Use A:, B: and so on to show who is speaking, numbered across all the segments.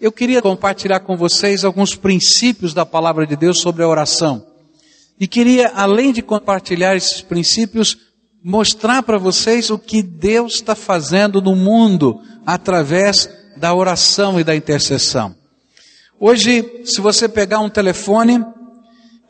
A: Eu queria compartilhar com vocês alguns princípios da palavra de Deus sobre a oração. E queria, além de compartilhar esses princípios, mostrar para vocês o que Deus está fazendo no mundo através da oração e da intercessão. Hoje, se você pegar um telefone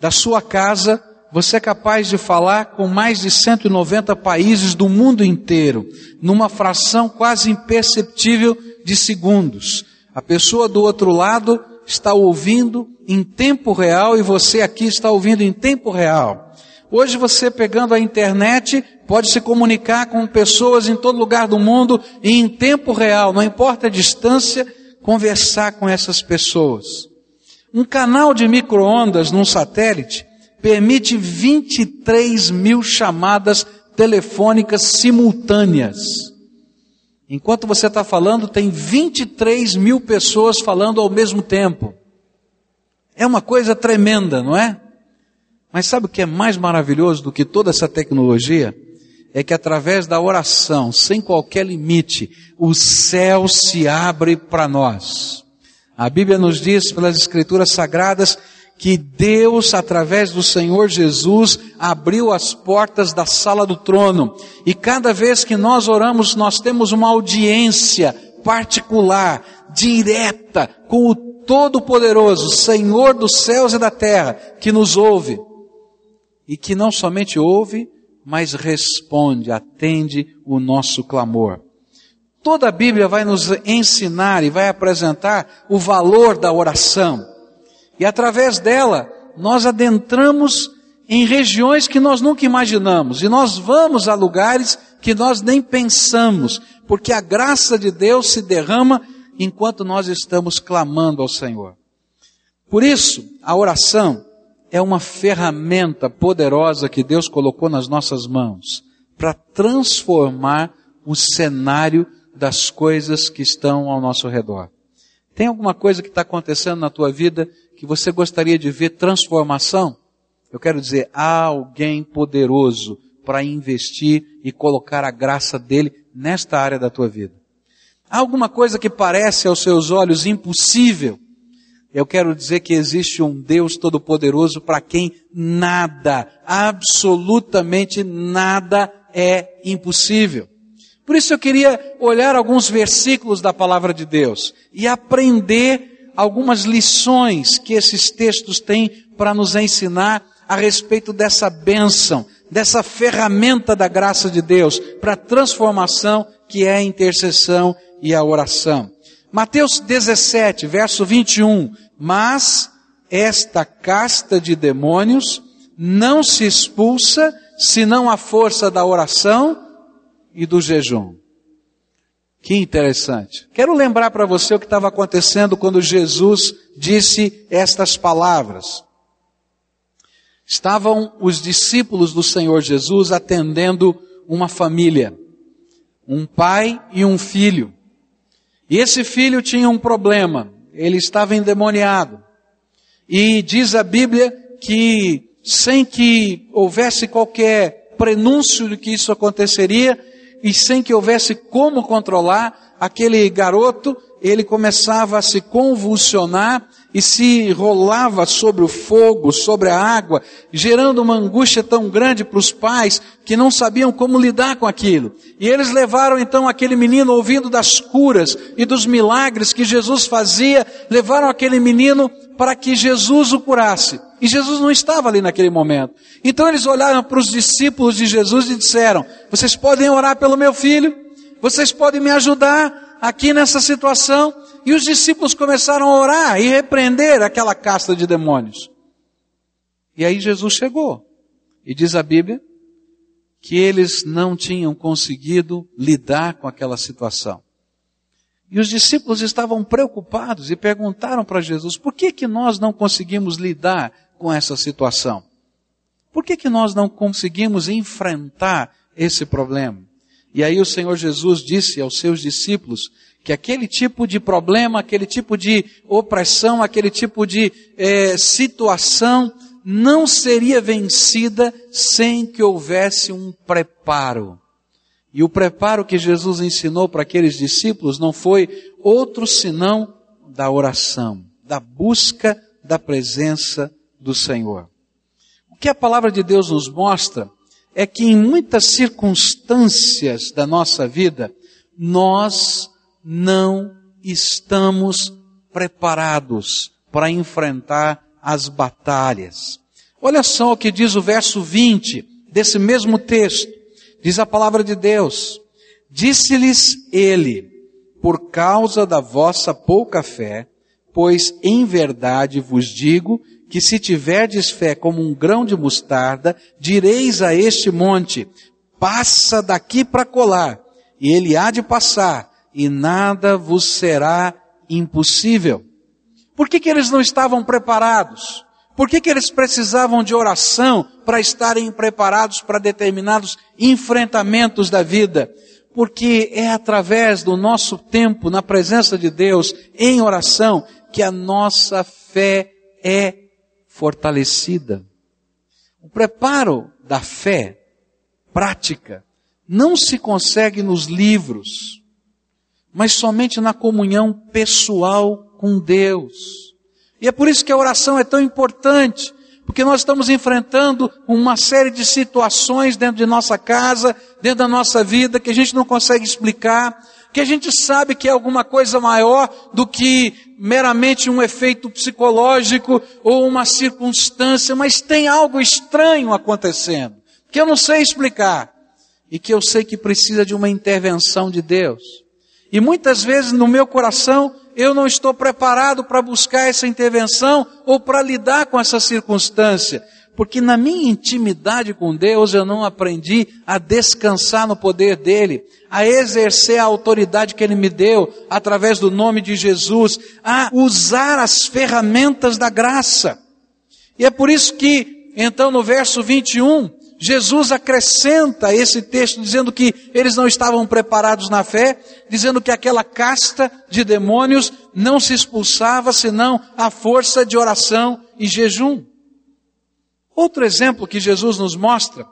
A: da sua casa, você é capaz de falar com mais de 190 países do mundo inteiro, numa fração quase imperceptível de segundos. A pessoa do outro lado está ouvindo em tempo real e você aqui está ouvindo em tempo real. Hoje você pegando a internet pode se comunicar com pessoas em todo lugar do mundo e em tempo real, não importa a distância, conversar com essas pessoas. Um canal de microondas num satélite permite 23 mil chamadas telefônicas simultâneas. Enquanto você está falando, tem 23 mil pessoas falando ao mesmo tempo. É uma coisa tremenda, não é? Mas sabe o que é mais maravilhoso do que toda essa tecnologia? É que através da oração, sem qualquer limite, o céu se abre para nós. A Bíblia nos diz pelas Escrituras Sagradas que Deus, através do Senhor Jesus, abriu as portas da sala do trono. E cada vez que nós oramos, nós temos uma audiência particular, direta, com o Todo-Poderoso, Senhor dos céus e da terra, que nos ouve. E que não somente ouve, mas responde, atende o nosso clamor. Toda a Bíblia vai nos ensinar e vai apresentar o valor da oração. E através dela, nós adentramos em regiões que nós nunca imaginamos. E nós vamos a lugares que nós nem pensamos. Porque a graça de Deus se derrama enquanto nós estamos clamando ao Senhor. Por isso, a oração é uma ferramenta poderosa que Deus colocou nas nossas mãos para transformar o cenário das coisas que estão ao nosso redor. Tem alguma coisa que está acontecendo na tua vida que você gostaria de ver transformação? Eu quero dizer, há alguém poderoso para investir e colocar a graça dele nesta área da tua vida. Há alguma coisa que parece aos seus olhos impossível? Eu quero dizer que existe um Deus todo-poderoso para quem nada, absolutamente nada é impossível. Por isso eu queria olhar alguns versículos da palavra de Deus e aprender algumas lições que esses textos têm para nos ensinar a respeito dessa bênção, dessa ferramenta da graça de Deus para a transformação que é a intercessão e a oração. Mateus 17, verso 21. Mas esta casta de demônios não se expulsa senão a força da oração e do jejum. Que interessante. Quero lembrar para você o que estava acontecendo quando Jesus disse estas palavras. Estavam os discípulos do Senhor Jesus atendendo uma família, um pai e um filho. E esse filho tinha um problema, ele estava endemoniado. E diz a Bíblia que, sem que houvesse qualquer prenúncio de que isso aconteceria, e sem que houvesse como controlar, aquele garoto, ele começava a se convulsionar e se rolava sobre o fogo, sobre a água, gerando uma angústia tão grande para os pais que não sabiam como lidar com aquilo. E eles levaram então aquele menino, ouvindo das curas e dos milagres que Jesus fazia, levaram aquele menino para que Jesus o curasse. E Jesus não estava ali naquele momento. Então eles olharam para os discípulos de Jesus e disseram: Vocês podem orar pelo meu filho? Vocês podem me ajudar aqui nessa situação? E os discípulos começaram a orar e repreender aquela casta de demônios. E aí Jesus chegou. E diz a Bíblia que eles não tinham conseguido lidar com aquela situação. E os discípulos estavam preocupados e perguntaram para Jesus: por que que nós não conseguimos lidar com essa situação? Por que que nós não conseguimos enfrentar esse problema? E aí o Senhor Jesus disse aos seus discípulos que aquele tipo de problema, aquele tipo de opressão, aquele tipo de é, situação não seria vencida sem que houvesse um preparo. E o preparo que Jesus ensinou para aqueles discípulos não foi outro senão da oração, da busca da presença do Senhor. O que a palavra de Deus nos mostra é que em muitas circunstâncias da nossa vida, nós não estamos preparados para enfrentar as batalhas. Olha só o que diz o verso 20 desse mesmo texto. Diz a palavra de Deus: Disse-lhes ele, por causa da vossa pouca fé, pois em verdade vos digo que se tiverdes fé como um grão de mostarda, direis a este monte, passa daqui para colar, e ele há de passar, e nada vos será impossível. Por que, que eles não estavam preparados? Por que, que eles precisavam de oração para estarem preparados para determinados enfrentamentos da vida? Porque é através do nosso tempo na presença de Deus, em oração, que a nossa fé é fortalecida. O preparo da fé prática não se consegue nos livros, mas somente na comunhão pessoal com Deus. E é por isso que a oração é tão importante, porque nós estamos enfrentando uma série de situações dentro de nossa casa, dentro da nossa vida, que a gente não consegue explicar, que a gente sabe que é alguma coisa maior do que meramente um efeito psicológico ou uma circunstância, mas tem algo estranho acontecendo, que eu não sei explicar, e que eu sei que precisa de uma intervenção de Deus. E muitas vezes no meu coração eu não estou preparado para buscar essa intervenção ou para lidar com essa circunstância. Porque na minha intimidade com Deus eu não aprendi a descansar no poder dele, a exercer a autoridade que ele me deu através do nome de Jesus, a usar as ferramentas da graça. E é por isso que, então, no verso 21, Jesus acrescenta esse texto dizendo que eles não estavam preparados na fé, dizendo que aquela casta de demônios não se expulsava senão à força de oração e jejum. Outro exemplo que Jesus nos mostra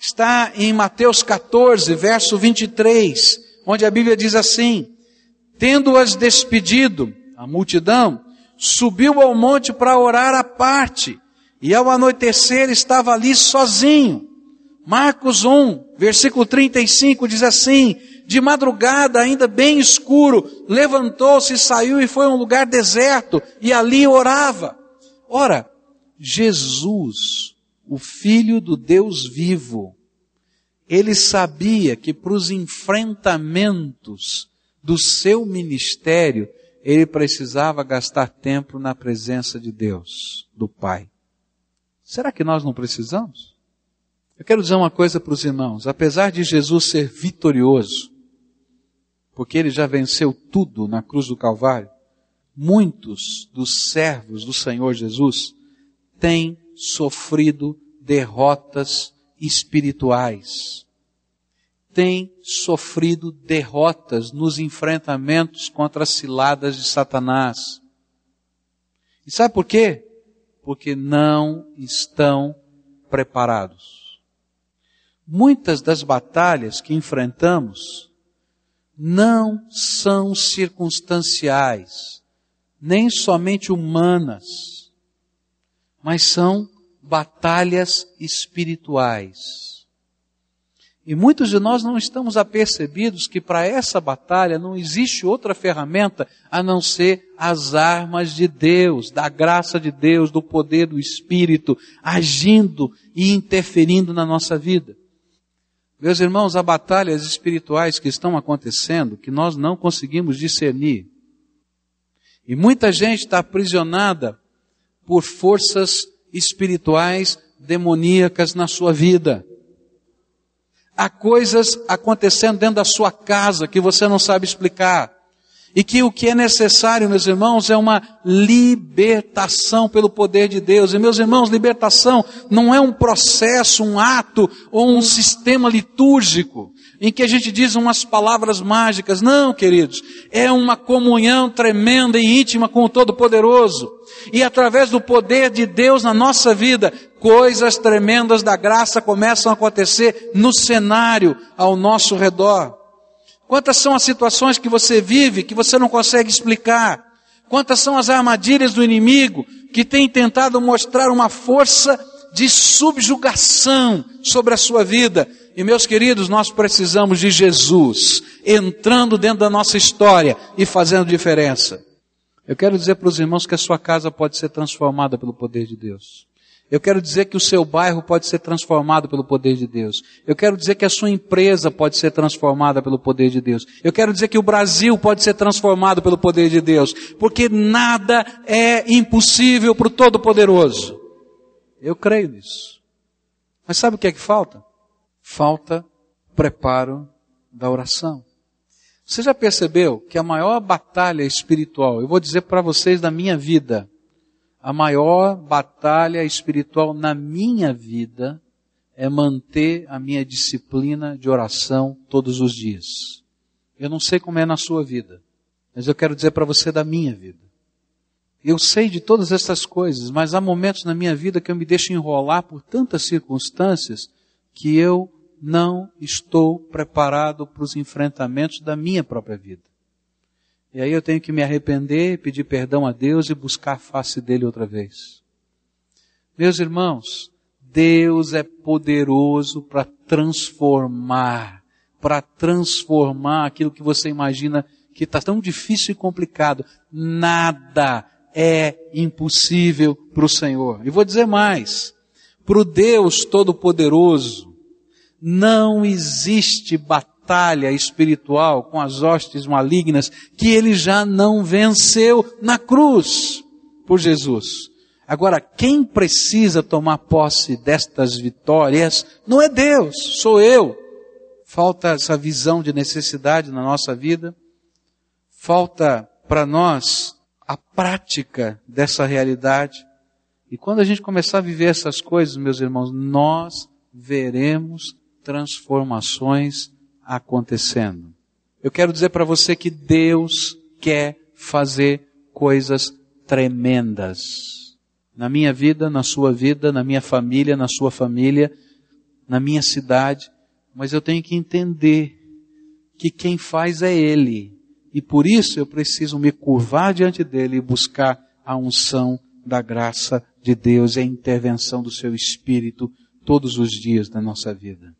A: está em Mateus 14, verso 23, onde a Bíblia diz assim: Tendo-as despedido, a multidão, subiu ao monte para orar à parte e ao anoitecer estava ali sozinho. Marcos 1, versículo 35 diz assim: De madrugada, ainda bem escuro, levantou-se, saiu e foi a um lugar deserto e ali orava. Ora, Jesus, o Filho do Deus vivo, ele sabia que para os enfrentamentos do seu ministério, ele precisava gastar tempo na presença de Deus, do Pai. Será que nós não precisamos? Eu quero dizer uma coisa para os irmãos. Apesar de Jesus ser vitorioso, porque ele já venceu tudo na cruz do Calvário, muitos dos servos do Senhor Jesus têm sofrido derrotas espirituais. Têm sofrido derrotas nos enfrentamentos contra as ciladas de Satanás. E sabe por quê? Porque não estão preparados. Muitas das batalhas que enfrentamos não são circunstanciais, nem somente humanas, mas são batalhas espirituais. E muitos de nós não estamos apercebidos que para essa batalha não existe outra ferramenta a não ser as armas de Deus, da graça de Deus, do poder do Espírito, agindo e interferindo na nossa vida. Meus irmãos, há batalhas espirituais que estão acontecendo que nós não conseguimos discernir. E muita gente está aprisionada por forças espirituais demoníacas na sua vida. Há coisas acontecendo dentro da sua casa que você não sabe explicar. E que o que é necessário, meus irmãos, é uma libertação pelo poder de Deus. E meus irmãos, libertação não é um processo, um ato ou um sistema litúrgico em que a gente diz umas palavras mágicas. Não, queridos. É uma comunhão tremenda e íntima com o Todo-Poderoso. E através do poder de Deus na nossa vida, coisas tremendas da graça começam a acontecer no cenário ao nosso redor. Quantas são as situações que você vive que você não consegue explicar? Quantas são as armadilhas do inimigo que tem tentado mostrar uma força de subjugação sobre a sua vida. E meus queridos, nós precisamos de Jesus entrando dentro da nossa história e fazendo diferença. Eu quero dizer para os irmãos que a sua casa pode ser transformada pelo poder de Deus. Eu quero dizer que o seu bairro pode ser transformado pelo poder de Deus. Eu quero dizer que a sua empresa pode ser transformada pelo poder de Deus. Eu quero dizer que o Brasil pode ser transformado pelo poder de Deus. Porque nada é impossível para o Todo-Poderoso. Eu creio nisso. Mas sabe o que é que falta? Falta preparo da oração. Você já percebeu que a maior batalha espiritual, eu vou dizer para vocês da minha vida, a maior batalha espiritual na minha vida é manter a minha disciplina de oração todos os dias. Eu não sei como é na sua vida, mas eu quero dizer para você da minha vida. Eu sei de todas essas coisas, mas há momentos na minha vida que eu me deixo enrolar por tantas circunstâncias que eu não estou preparado para os enfrentamentos da minha própria vida. E aí eu tenho que me arrepender, pedir perdão a Deus e buscar a face dele outra vez. Meus irmãos, Deus é poderoso para transformar, para transformar aquilo que você imagina que está tão difícil e complicado. Nada é impossível para o Senhor. E vou dizer mais, para o Deus Todo-Poderoso, não existe batalha batalha espiritual com as hostes malignas que ele já não venceu na cruz por Jesus. Agora, quem precisa tomar posse destas vitórias não é Deus, sou eu. Falta essa visão de necessidade na nossa vida. Falta para nós a prática dessa realidade. E quando a gente começar a viver essas coisas, meus irmãos, nós veremos transformações acontecendo. Eu quero dizer para você que Deus quer fazer coisas tremendas. Na minha vida, na sua vida, na minha família, na sua família, na minha cidade. Mas eu tenho que entender que quem faz é Ele. E por isso eu preciso me curvar diante dele e buscar a unção da graça de Deus e a intervenção do seu Espírito todos os dias da nossa vida.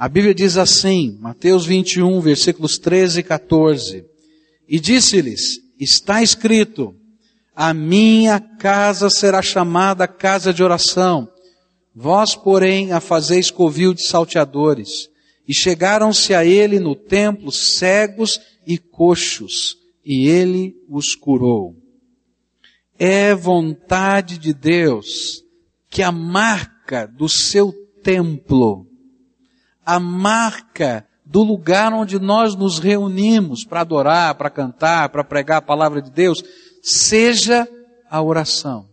A: A Bíblia diz assim, Mateus 21, versículos 13 e 14. E disse-lhes, está escrito, a minha casa será chamada casa de oração. Vós, porém, a fazeis covil de salteadores. E chegaram-se a ele no templo cegos e coxos, e ele os curou. É vontade de Deus que a marca do seu templo a marca do lugar onde nós nos reunimos para adorar, para cantar, para pregar a palavra de Deus, seja a oração.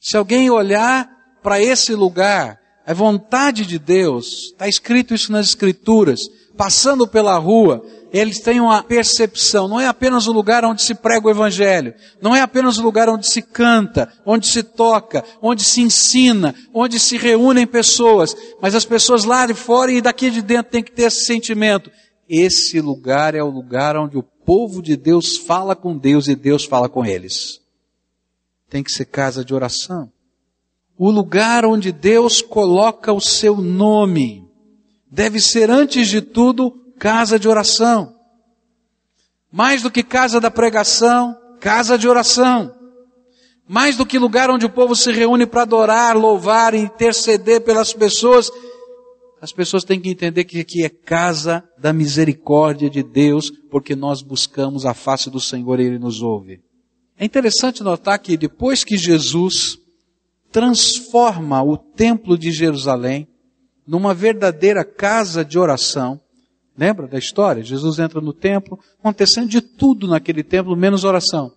A: Se alguém olhar para esse lugar, a vontade de Deus, está escrito isso nas Escrituras, passando pela rua, eles têm uma percepção, não é apenas o lugar onde se prega o Evangelho, não é apenas o lugar onde se canta, onde se toca, onde se ensina, onde se reúnem pessoas, mas as pessoas lá de fora e daqui de dentro têm que ter esse sentimento. Esse lugar é o lugar onde o povo de Deus fala com Deus e Deus fala com eles. Tem que ser casa de oração. O lugar onde Deus coloca o seu nome deve ser, antes de tudo, casa de oração. Mais do que casa da pregação, casa de oração. Mais do que lugar onde o povo se reúne para adorar, louvar, interceder pelas pessoas, as pessoas têm que entender que aqui é casa da misericórdia de Deus, porque nós buscamos a face do Senhor e Ele nos ouve. É interessante notar que depois que Jesus transforma o templo de Jerusalém numa verdadeira casa de oração, Lembra da história? Jesus entra no templo, acontecendo de tudo naquele templo, menos oração.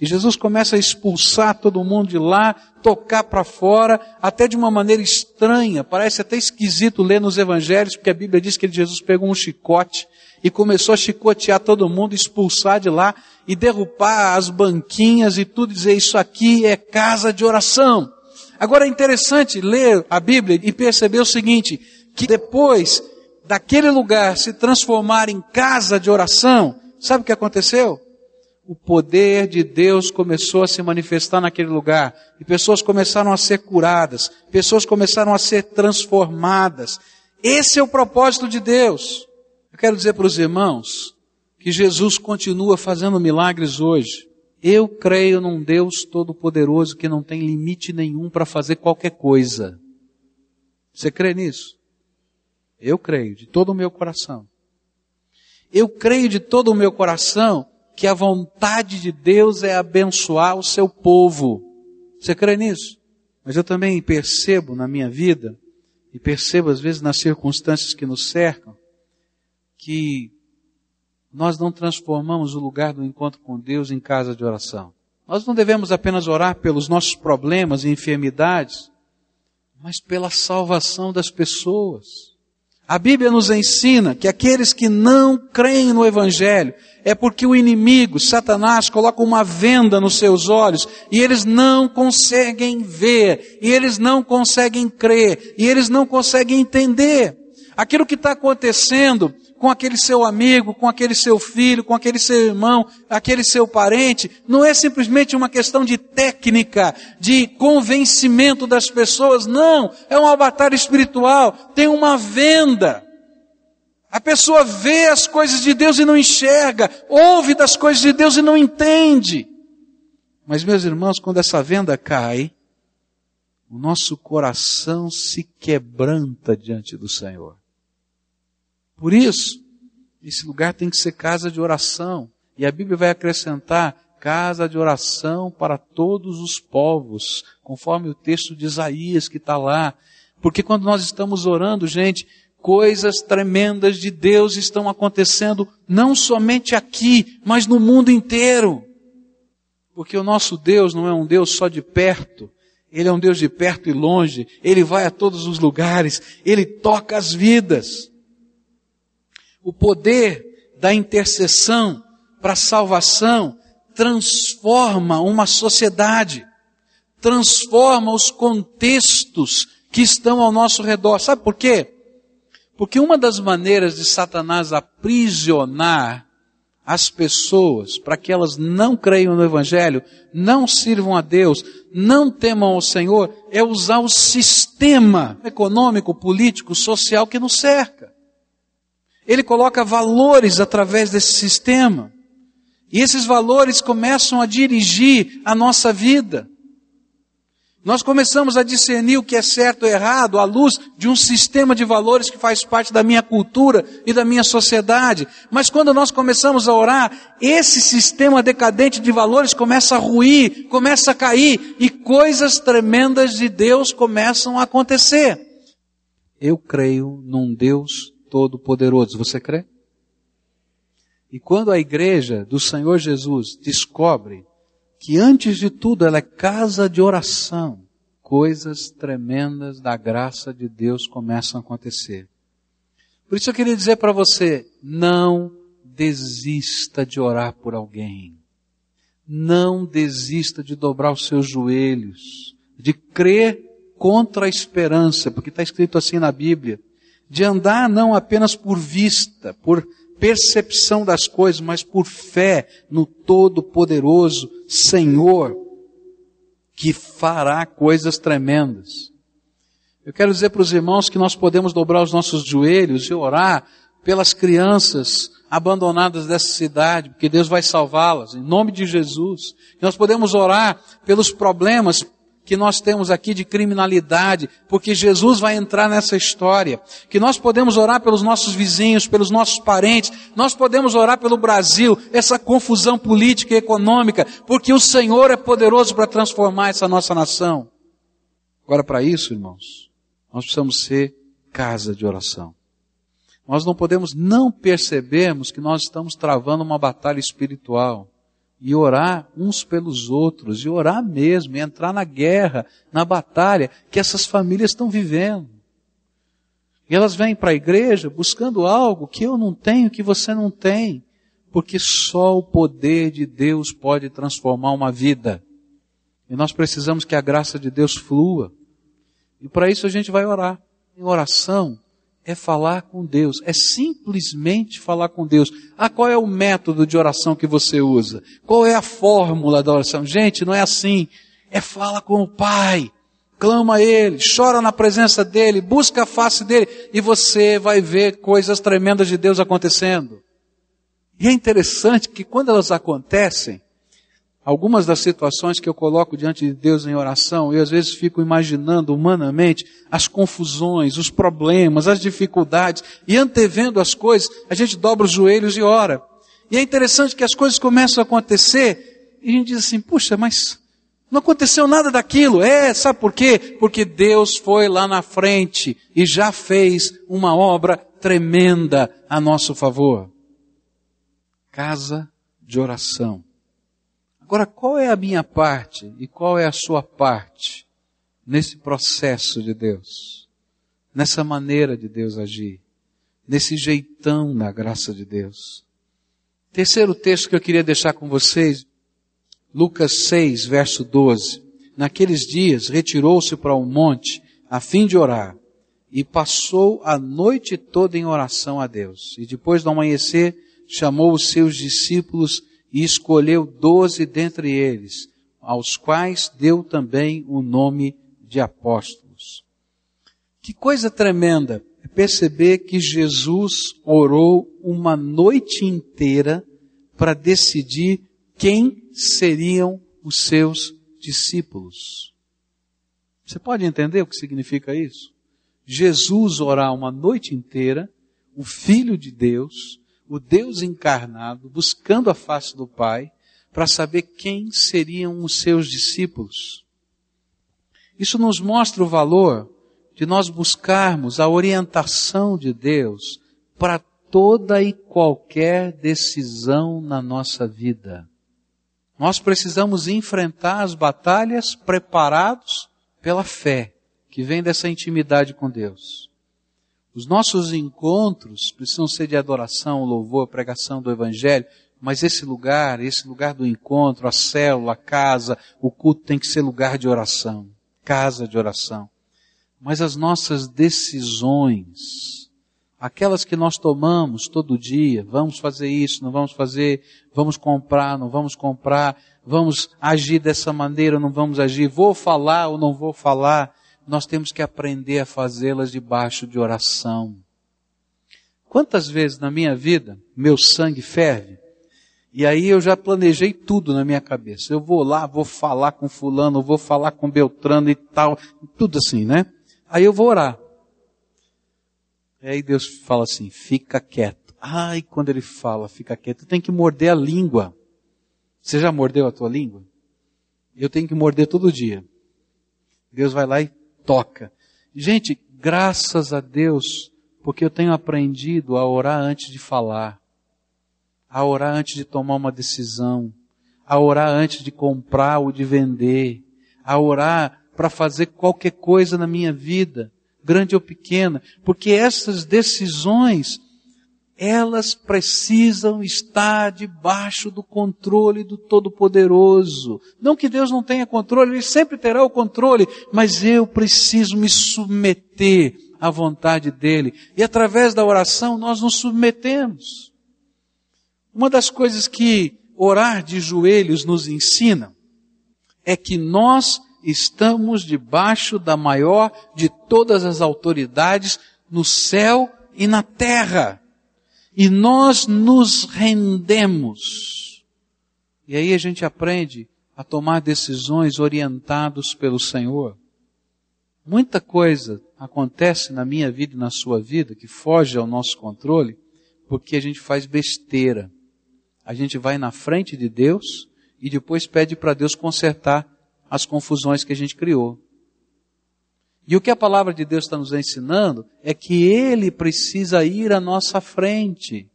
A: E Jesus começa a expulsar todo mundo de lá, tocar para fora, até de uma maneira estranha. Parece até esquisito ler nos evangelhos, porque a Bíblia diz que Jesus pegou um chicote e começou a chicotear todo mundo, expulsar de lá e derrubar as banquinhas e tudo, dizer isso aqui é casa de oração. Agora é interessante ler a Bíblia e perceber o seguinte, que depois daquele lugar se transformar em casa de oração, sabe o que aconteceu? o poder de Deus começou a se manifestar naquele lugar. E pessoas começaram a ser curadas. Pessoas começaram a ser transformadas. Esse é o propósito de Deus. Eu quero dizer para os irmãos que Jesus continua fazendo milagres hoje. Eu creio num Deus todo-poderoso que não tem limite nenhum para fazer qualquer coisa. Você crê nisso? Eu creio de todo o meu coração. Eu creio de todo o meu coração que a vontade de Deus é abençoar o seu povo. Você crê nisso? Mas eu também percebo na minha vida, e percebo às vezes nas circunstâncias que nos cercam, que nós não transformamos o lugar do encontro com Deus em casa de oração. Nós não devemos apenas orar pelos nossos problemas e enfermidades, mas pela salvação das pessoas. A Bíblia nos ensina que aqueles que não creem no Evangelho é porque o inimigo, Satanás, coloca uma venda nos seus olhos e eles não conseguem ver, e eles não conseguem crer, e eles não conseguem entender. Aquilo que está acontecendo com aquele seu amigo, com aquele seu filho, com aquele seu irmão, aquele seu parente, não é simplesmente uma questão de técnica, de convencimento das pessoas, não, é uma batalha espiritual, tem uma venda. A pessoa vê as coisas de Deus e não enxerga, ouve das coisas de Deus e não entende. Mas meus irmãos, quando essa venda cai, o nosso coração se quebranta diante do Senhor. Por isso, esse lugar tem que ser casa de oração. E a Bíblia vai acrescentar casa de oração para todos os povos, conforme o texto de Isaías que está lá. Porque quando nós estamos orando, gente, coisas tremendas de Deus estão acontecendo não somente aqui, mas no mundo inteiro. Porque o nosso Deus não é um Deus só de perto, Ele é um Deus de perto e longe, Ele vai a todos os lugares, Ele toca as vidas. O poder da intercessão para a salvação transforma uma sociedade, transforma os contextos que estão ao nosso redor. Sabe por quê? Porque uma das maneiras de Satanás aprisionar as pessoas para que elas não creiam no Evangelho, não sirvam a Deus, não temam ao Senhor, é usar o sistema econômico, político, social que nos cerca. Ele coloca valores através desse sistema. E esses valores começam a dirigir a nossa vida. Nós começamos a discernir o que é certo e errado à luz de um sistema de valores que faz parte da minha cultura e da minha sociedade. Mas quando nós começamos a orar, esse sistema decadente de valores começa a ruir, começa a cair e coisas tremendas de Deus começam a acontecer. Eu creio num Deus Todo-Poderoso. Você crê? E quando a igreja do Senhor Jesus descobre que antes de tudo ela é casa de oração, coisas tremendas da graça de Deus começam a acontecer. Por isso eu queria dizer para você, não desista de orar por alguém. Não desista de dobrar os seus joelhos, de crer contra a esperança, porque está escrito assim na Bíblia de andar não apenas por vista, por percepção das coisas, mas por fé no Todo-Poderoso Senhor, que fará coisas tremendas. Eu quero dizer para os irmãos que nós podemos dobrar os nossos joelhos e orar pelas crianças abandonadas dessa cidade, porque Deus vai salvá-las, em nome de Jesus. Nós podemos orar pelos problemas que nós temos aqui de criminalidade, porque Jesus vai entrar nessa história. Que nós podemos orar pelos nossos vizinhos, pelos nossos parentes, nós podemos orar pelo Brasil, essa confusão política e econômica, porque o Senhor é poderoso para transformar essa nossa nação. Agora, para isso, irmãos, nós precisamos ser casa de oração. Nós não podemos não percebermos que nós estamos travando uma batalha espiritual e orar uns pelos outros, e orar mesmo, e entrar na guerra, na batalha que essas famílias estão vivendo. E elas vêm para a igreja buscando algo que eu não tenho, que você não tem, porque só o poder de Deus pode transformar uma vida. E nós precisamos que a graça de Deus flua. E para isso a gente vai orar. Em oração é falar com Deus, é simplesmente falar com Deus. Ah, qual é o método de oração que você usa? Qual é a fórmula da oração? Gente, não é assim. É fala com o Pai, clama a Ele, chora na presença dEle, busca a face dEle, e você vai ver coisas tremendas de Deus acontecendo. E é interessante que quando elas acontecem, algumas das situações que eu coloco diante de Deus em oração, eu às vezes fico imaginando humanamente as confusões, os problemas, as dificuldades, e antevendo as coisas, a gente dobra os joelhos e ora. E é interessante que as coisas começam a acontecer, e a gente diz assim, puxa, mas não aconteceu nada daquilo. É, sabe por quê? Porque Deus foi lá na frente e já fez uma obra tremenda a nosso favor. Casa de oração. Agora, qual é a minha parte e qual é a sua parte nesse processo de Deus? Nessa maneira de Deus agir? Nesse jeitão da graça de Deus? Terceiro texto que eu queria deixar com vocês, Lucas 6, verso 12. Naqueles dias retirou-se para um monte a fim de orar e passou a noite toda em oração a Deus. E depois do amanhecer chamou os seus discípulos e escolheu doze dentre eles, aos quais deu também o nome de apóstolos. Que coisa tremenda é perceber que Jesus orou uma noite inteira para decidir quem seriam os seus discípulos. Você pode entender o que significa isso? Jesus orar uma noite inteira, o Filho de Deus, o Deus encarnado, buscando a face do Pai, para saber quem seriam os seus discípulos. Isso nos mostra o valor de nós buscarmos a orientação de Deus para toda e qualquer decisão na nossa vida. Nós precisamos enfrentar as batalhas preparados pela fé, que vem dessa intimidade com Deus. Os nossos encontros precisam ser de adoração, louvor, pregação do Evangelho, mas esse lugar, esse lugar do encontro, a célula, a casa, o culto tem que ser lugar de oração, casa de oração. Mas as nossas decisões, aquelas que nós tomamos todo dia, vamos fazer isso, não vamos fazer, vamos comprar, não vamos comprar, vamos agir dessa maneira, não vamos agir, vou falar ou não vou falar, nós temos que aprender a fazê-las debaixo de oração. Quantas vezes na minha vida meu sangue ferve? E aí eu já planejei tudo na minha cabeça. Eu vou lá, vou falar com fulano, vou falar com Beltrano e tal, tudo assim, né? Aí eu vou orar. E aí Deus fala assim, fica quieto. Ai, quando ele fala, fica quieto, tem que morder a língua. Você já mordeu a tua língua? Eu tenho que morder todo dia. Deus vai lá e toca. Gente, graças a Deus, porque eu tenho aprendido a orar antes de falar, a orar antes de tomar uma decisão, a orar antes de comprar ou de vender, a orar para fazer qualquer coisa na minha vida, grande ou pequena, porque essas decisões elas precisam estar debaixo do controle do Todo-Poderoso. Não que Deus não tenha controle, Ele sempre terá o controle, mas eu preciso me submeter à vontade dEle. E através da oração nós nos submetemos. Uma das coisas que orar de joelhos nos ensina é que nós estamos debaixo da maior de todas as autoridades no céu e na terra e nós nos rendemos. E aí a gente aprende a tomar decisões orientados pelo Senhor. Muita coisa acontece na minha vida e na sua vida que foge ao nosso controle porque a gente faz besteira. A gente vai na frente de Deus e depois pede para Deus consertar as confusões que a gente criou. E o que a palavra de Deus está nos ensinando é que Ele precisa ir à nossa frente.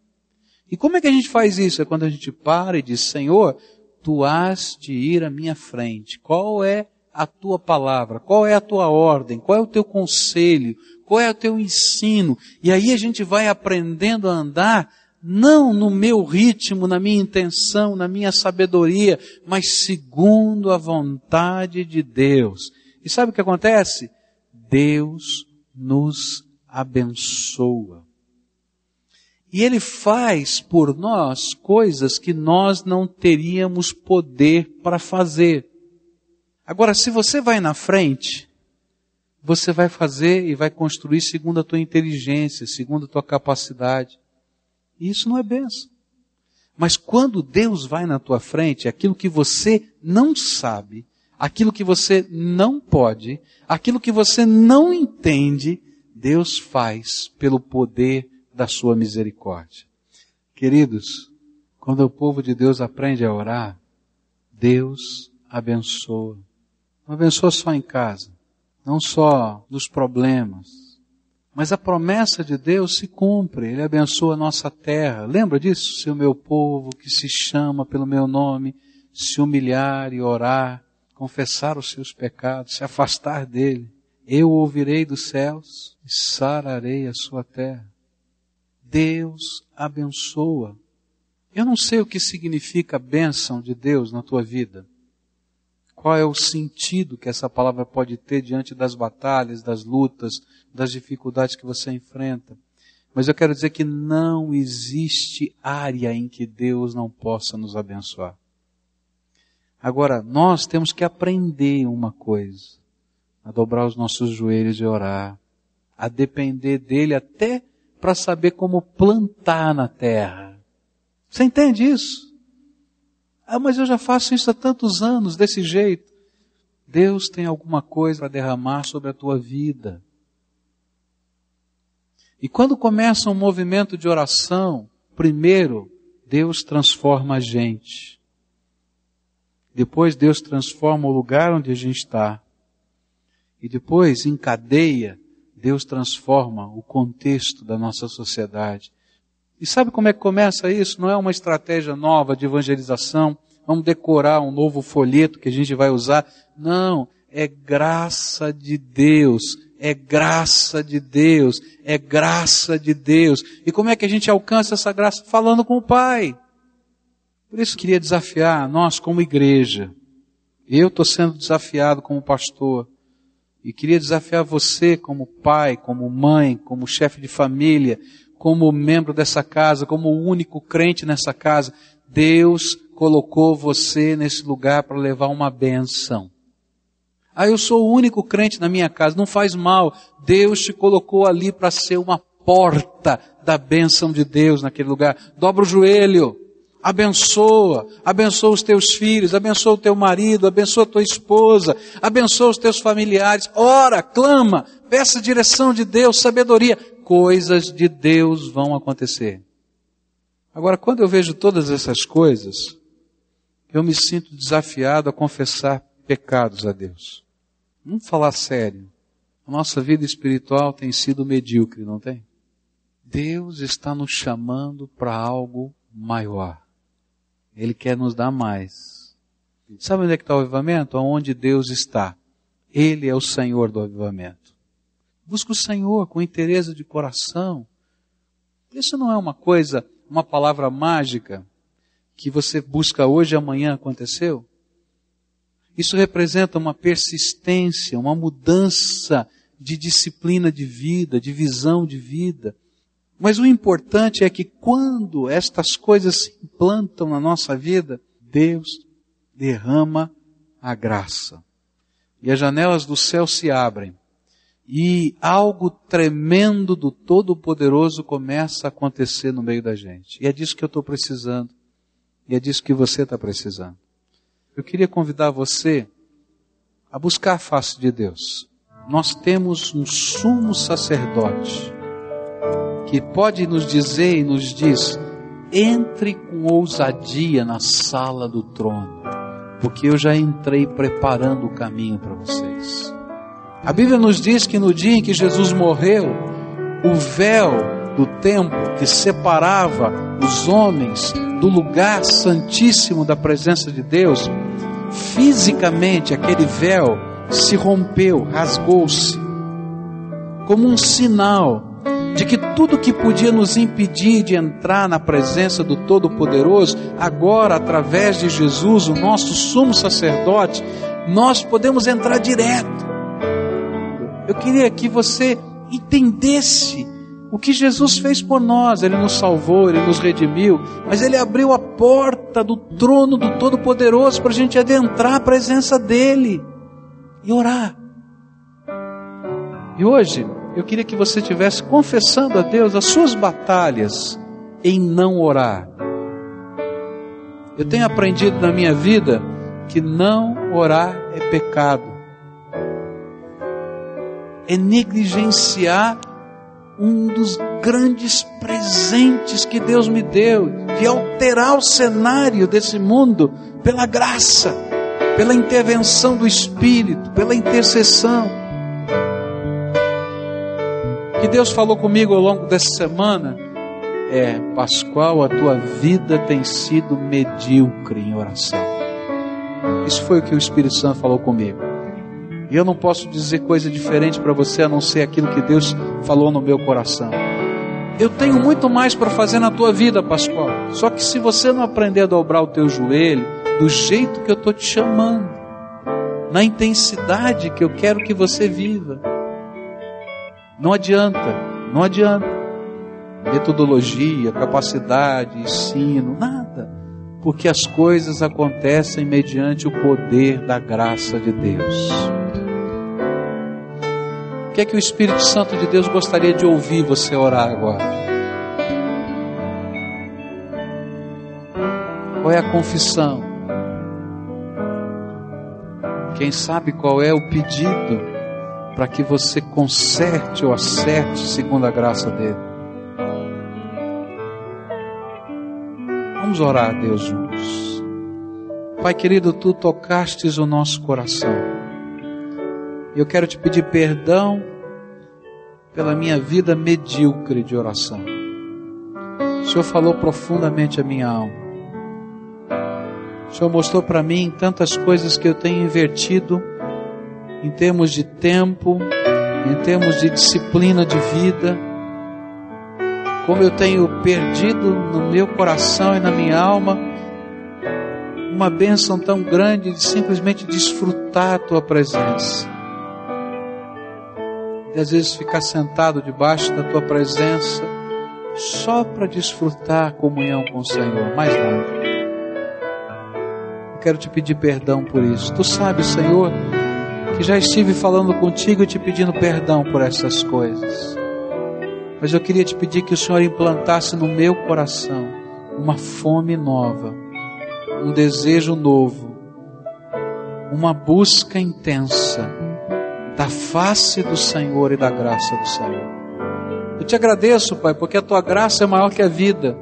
A: E como é que a gente faz isso? É quando a gente para e diz, Senhor, Tu has de ir à minha frente. Qual é a Tua palavra? Qual é a Tua ordem? Qual é o Teu conselho? Qual é o Teu ensino? E aí a gente vai aprendendo a andar não no meu ritmo, na minha intenção, na minha sabedoria, mas segundo a vontade de Deus. E sabe o que acontece? Deus nos abençoa. E Ele faz por nós coisas que nós não teríamos poder para fazer. Agora, se você vai na frente, você vai fazer e vai construir segundo a tua inteligência, segundo a tua capacidade. E isso não é benção. Mas quando Deus vai na tua frente, aquilo que você não sabe, aquilo que você não pode, aquilo que você não entende, Deus faz pelo poder da sua misericórdia. Queridos, quando o povo de Deus aprende a orar, Deus abençoa. Não abençoa só em casa, não só nos problemas, mas a promessa de Deus se cumpre, Ele abençoa a nossa terra. Lembra disso? Se o meu povo que se chama pelo meu nome se humilhar e orar, confessar os seus pecados, se afastar dele, eu ouvirei dos céus e sararei a sua terra. Deus abençoa. Eu não sei o que significa a bênção de Deus na tua vida. Qual é o sentido que essa palavra pode ter diante das batalhas, das lutas, das dificuldades que você enfrenta. Mas eu quero dizer que não existe área em que Deus não possa nos abençoar. Agora, nós temos que aprender uma coisa: a dobrar os nossos joelhos e orar, a depender dele até para saber como plantar na terra. Você entende isso? Ah, mas eu já faço isso há tantos anos, desse jeito. Deus tem alguma coisa para derramar sobre a tua vida. E quando começa um movimento de oração, primeiro, Deus transforma a gente. Depois, Deus transforma o lugar onde a gente está. E depois, em cadeia, Deus transforma o contexto da nossa sociedade. E sabe como é que começa isso? Não é uma estratégia nova de evangelização, vamos decorar um novo folheto que a gente vai usar. Não, é graça de Deus é graça de Deus, é graça de Deus. E como é que a gente alcança essa graça? Falando com o Pai. Por isso queria desafiar nós como igreja. Eu estou sendo desafiado como pastor. E queria desafiar você como pai, como mãe, como chefe de família, como membro dessa casa, como o único crente nessa casa. Deus colocou você nesse lugar para levar uma benção. Ah, eu sou o único crente na minha casa. Não faz mal. Deus te colocou ali para ser uma porta da bênção de Deus naquele lugar. Dobra o joelho. Abençoa, abençoa os teus filhos, abençoa o teu marido, abençoa a tua esposa, abençoa os teus familiares. Ora, clama, peça direção de Deus, sabedoria. Coisas de Deus vão acontecer. Agora, quando eu vejo todas essas coisas, eu me sinto desafiado a confessar pecados a Deus. Vamos falar sério. A nossa vida espiritual tem sido medíocre, não tem? Deus está nos chamando para algo maior. Ele quer nos dar mais. Sabe onde é que está o avivamento? Aonde Deus está. Ele é o Senhor do avivamento. Busca o Senhor com interesse de coração. Isso não é uma coisa, uma palavra mágica que você busca hoje e amanhã aconteceu. Isso representa uma persistência, uma mudança de disciplina de vida, de visão de vida. Mas o importante é que quando estas coisas se implantam na nossa vida, Deus derrama a graça. E as janelas do céu se abrem. E algo tremendo do Todo-Poderoso começa a acontecer no meio da gente. E é disso que eu estou precisando. E é disso que você está precisando. Eu queria convidar você a buscar a face de Deus. Nós temos um sumo sacerdote que pode nos dizer e nos diz: entre com ousadia na sala do trono, porque eu já entrei preparando o caminho para vocês. A Bíblia nos diz que no dia em que Jesus morreu, o véu do templo que separava os homens do lugar santíssimo da presença de Deus, fisicamente aquele véu se rompeu, rasgou-se, como um sinal de que tudo que podia nos impedir de entrar na presença do Todo-Poderoso, agora, através de Jesus, o nosso sumo sacerdote, nós podemos entrar direto. Eu queria que você entendesse o que Jesus fez por nós. Ele nos salvou, ele nos redimiu, mas ele abriu a porta do trono do Todo-Poderoso para a gente adentrar a presença dele e orar. E hoje eu queria que você estivesse confessando a Deus as suas batalhas em não orar. Eu tenho aprendido na minha vida que não orar é pecado. É negligenciar um dos grandes presentes que Deus me deu, de alterar o cenário desse mundo pela graça, pela intervenção do Espírito, pela intercessão que Deus falou comigo ao longo dessa semana é: Pascoal, a tua vida tem sido medíocre em oração. Isso foi o que o Espírito Santo falou comigo. E eu não posso dizer coisa diferente para você a não ser aquilo que Deus falou no meu coração. Eu tenho muito mais para fazer na tua vida, Pascoal. Só que se você não aprender a dobrar o teu joelho do jeito que eu estou te chamando, na intensidade que eu quero que você viva, não adianta, não adianta. Metodologia, capacidade, ensino, nada. Porque as coisas acontecem mediante o poder da graça de Deus. O que é que o Espírito Santo de Deus gostaria de ouvir você orar agora? Qual é a confissão? Quem sabe qual é o pedido? Para que você conserte ou acerte segundo a graça dele. Vamos orar a Deus juntos. Pai querido, tu tocastes o nosso coração. E eu quero te pedir perdão pela minha vida medíocre de oração. O Senhor falou profundamente a minha alma. O Senhor mostrou para mim tantas coisas que eu tenho invertido em termos de tempo, em termos de disciplina de vida, como eu tenho perdido no meu coração e na minha alma uma bênção tão grande de simplesmente desfrutar a tua presença. E às vezes ficar sentado debaixo da tua presença só para desfrutar a comunhão com o Senhor, mais nada. Eu quero te pedir perdão por isso. Tu sabes, Senhor, que já estive falando contigo e te pedindo perdão por essas coisas. Mas eu queria te pedir que o Senhor implantasse no meu coração uma fome nova, um desejo novo, uma busca intensa da face do Senhor e da graça do Senhor. Eu te agradeço, Pai, porque a tua graça é maior que a vida.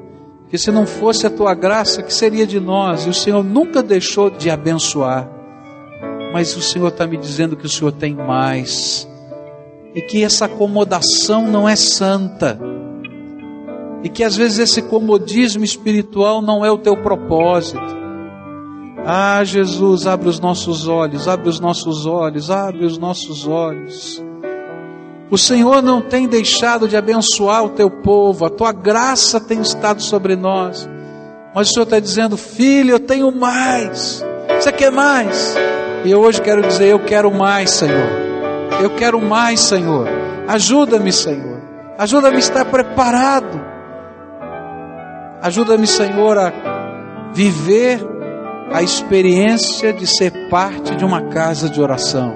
A: Que se não fosse a tua graça, que seria de nós? E o Senhor nunca deixou de abençoar mas o Senhor está me dizendo que o Senhor tem mais, e que essa acomodação não é santa, e que às vezes esse comodismo espiritual não é o teu propósito. Ah, Jesus, abre os nossos olhos, abre os nossos olhos, abre os nossos olhos. O Senhor não tem deixado de abençoar o teu povo, a tua graça tem estado sobre nós. Mas o Senhor está dizendo, filho, eu tenho mais. Você quer mais? E eu hoje quero dizer: Eu quero mais, Senhor. Eu quero mais, Senhor. Ajuda-me, Senhor. Ajuda-me a estar preparado. Ajuda-me, Senhor, a viver a experiência de ser parte de uma casa de oração.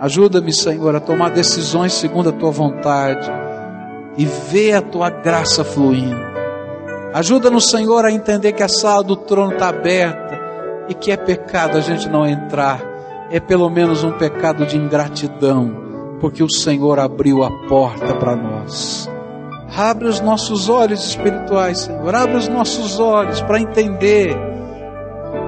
A: Ajuda-me, Senhor, a tomar decisões segundo a tua vontade e ver a tua graça fluindo. Ajuda-nos, Senhor, a entender que a sala do trono está aberta e que é pecado a gente não entrar, é pelo menos um pecado de ingratidão, porque o Senhor abriu a porta para nós. Abre os nossos olhos espirituais, Senhor, abre os nossos olhos para entender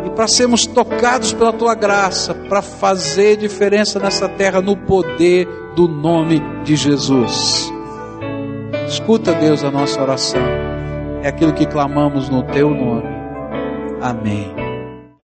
A: e para sermos tocados pela tua graça, para fazer diferença nessa terra no poder do nome de Jesus. Escuta, Deus, a nossa oração. É aquilo que clamamos no teu nome. Amém.